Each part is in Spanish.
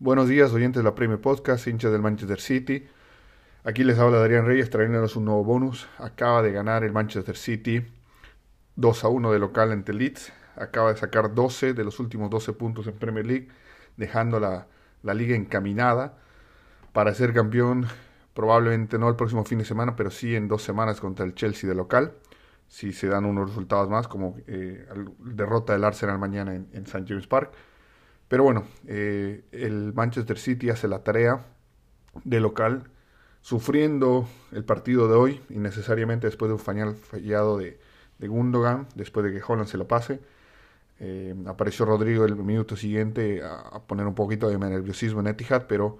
Buenos días, oyentes de la Premier Podcast, hinchas del Manchester City. Aquí les habla Darían Reyes trayéndonos un nuevo bonus. Acaba de ganar el Manchester City 2 a 1 de local ante Leeds. Acaba de sacar 12 de los últimos 12 puntos en Premier League, dejando la, la liga encaminada para ser campeón. Probablemente no el próximo fin de semana, pero sí en dos semanas contra el Chelsea de local. Si se dan unos resultados más, como eh, derrota del Arsenal mañana en, en St. James Park. Pero bueno, eh, el Manchester City hace la tarea de local, sufriendo el partido de hoy, innecesariamente después de un final fallado de, Gundogan, después de que Holland se lo pase. Eh, apareció Rodrigo el minuto siguiente a, poner un poquito de nerviosismo en Etihad, pero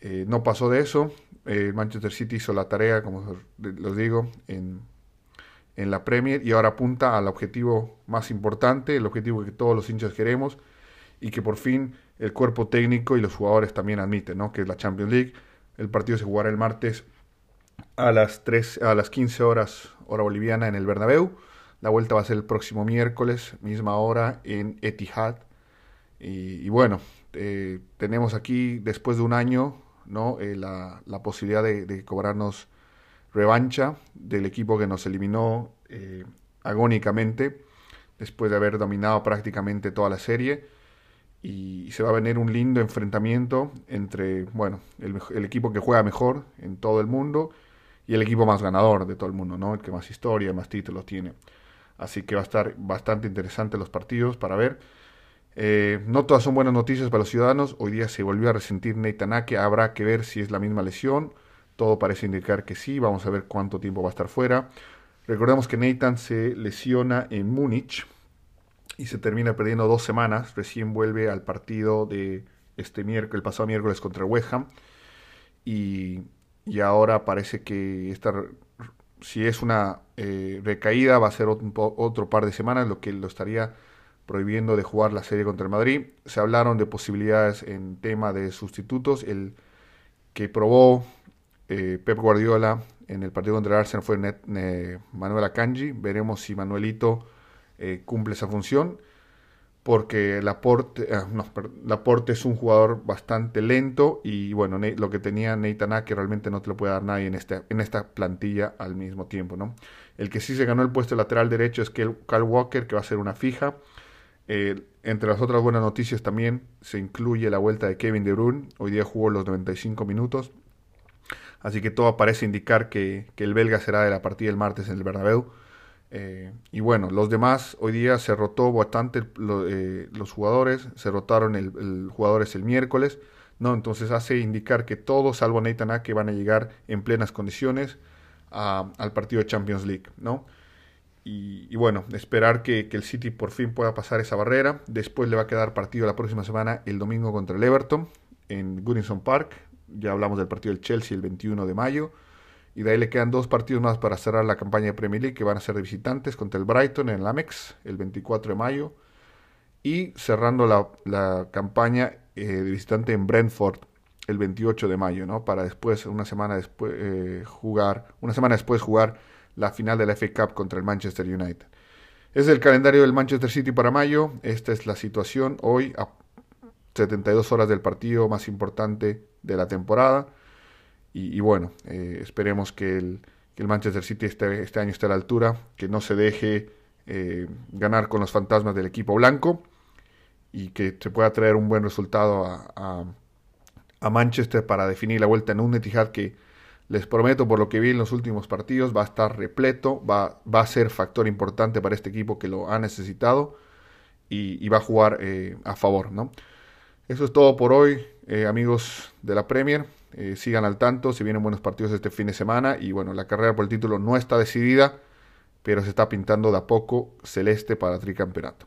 eh, no pasó de eso. el Manchester City hizo la tarea, como les digo, en, en la Premier y ahora apunta al objetivo más importante, el objetivo que todos los hinchas queremos, y que por fin el cuerpo técnico y los jugadores también admiten, ¿no? que es la Champions League. El partido se jugará el martes a las, 3, a las 15 horas hora boliviana en el Bernabéu. La vuelta va a ser el próximo miércoles, misma hora en Etihad. Y, bueno, eh, tenemos aquí después de un año. Eh, la, la, posibilidad de, cobrarnos revancha del equipo que nos eliminó eh, agónicamente después de haber dominado prácticamente toda la serie y se va a venir un lindo enfrentamiento entre, bueno, el, equipo que juega mejor en todo el mundo y el equipo más ganador de todo el mundo, ¿no? El que más historia, más títulos tiene. Así que va a estar bastante interesante los partidos para ver. Eh, no todas son buenas noticias para los ciudadanos. Hoy día se volvió a resentir Neitanake. Habrá que ver si es la misma lesión. Todo parece indicar que sí. Vamos a ver cuánto tiempo va a estar fuera. Recordemos que Nathan se lesiona en Múnich y se termina perdiendo dos semanas. Recién vuelve al partido de este miércoles, el pasado miércoles contra West Ham. Y, y ahora parece que esta, si es una eh, recaída va a ser otro, par de semanas, lo que lo estaría prohibiendo de jugar la serie contra el Madrid. Se hablaron de posibilidades en tema de sustitutos. El que probó eh, Pep Guardiola en el partido contra el Arsenal fue Manuel Akanji. Veremos si Manuelito eh, cumple esa función porque Laporte, ah, no, es un jugador bastante lento y bueno, lo que tenía Nathan que realmente no te lo puede dar nadie en, este, en esta plantilla al mismo tiempo, ¿no? El que sí se ganó el puesto lateral derecho es Carl Walker, que va a ser una fija. Eh, entre las otras buenas noticias también se incluye la vuelta de Kevin De Bruyne. Hoy día jugó los 95 minutos. Así que todo parece indicar que, que el belga será de la partida el martes en el Bernabéu. Eh, y bueno, los demás, hoy día se rotó bastante eh, los jugadores, se rotaron el, jugadores el miércoles, ¿no? Entonces hace indicar que todos, salvo Nathan Ake, van a llegar en plenas condiciones al partido de Champions League, ¿no? Y, bueno, esperar que, que, el City por fin pueda pasar esa barrera. Después le va a quedar partido la próxima semana, el domingo contra el Everton, en Goodison Park. Ya hablamos del partido del Chelsea el 21 de mayo. Y de ahí le quedan dos partidos más para cerrar la campaña de Premier League que van a ser de visitantes contra el Brighton en el Amex el 24 de mayo. Y cerrando la, campaña eh, de visitante en Brentford el 28 de mayo, ¿no? Para después, una semana después, eh, jugar, una semana después jugar la final de la FA Cup contra el Manchester United. Es el calendario del Manchester City para mayo. Esta es la situación hoy a 72 horas del partido más importante de la temporada. Y, bueno, eh, esperemos que el, Manchester City este, este, año esté a la altura, que no se deje eh, ganar con los fantasmas del equipo blanco y que se pueda traer un buen resultado a, Manchester para definir la vuelta en un Etihad que les prometo por lo que vi en los últimos partidos va a estar repleto, va, va a ser factor importante para este equipo que lo ha necesitado y, va a jugar eh, a favor. ¿no? Eso es todo por hoy, amigos de la Premier. Eh, sigan al tanto, se vienen buenos partidos este fin de semana y bueno, la carrera por el título no está decidida, pero se está pintando de a poco celeste para tricampeonato.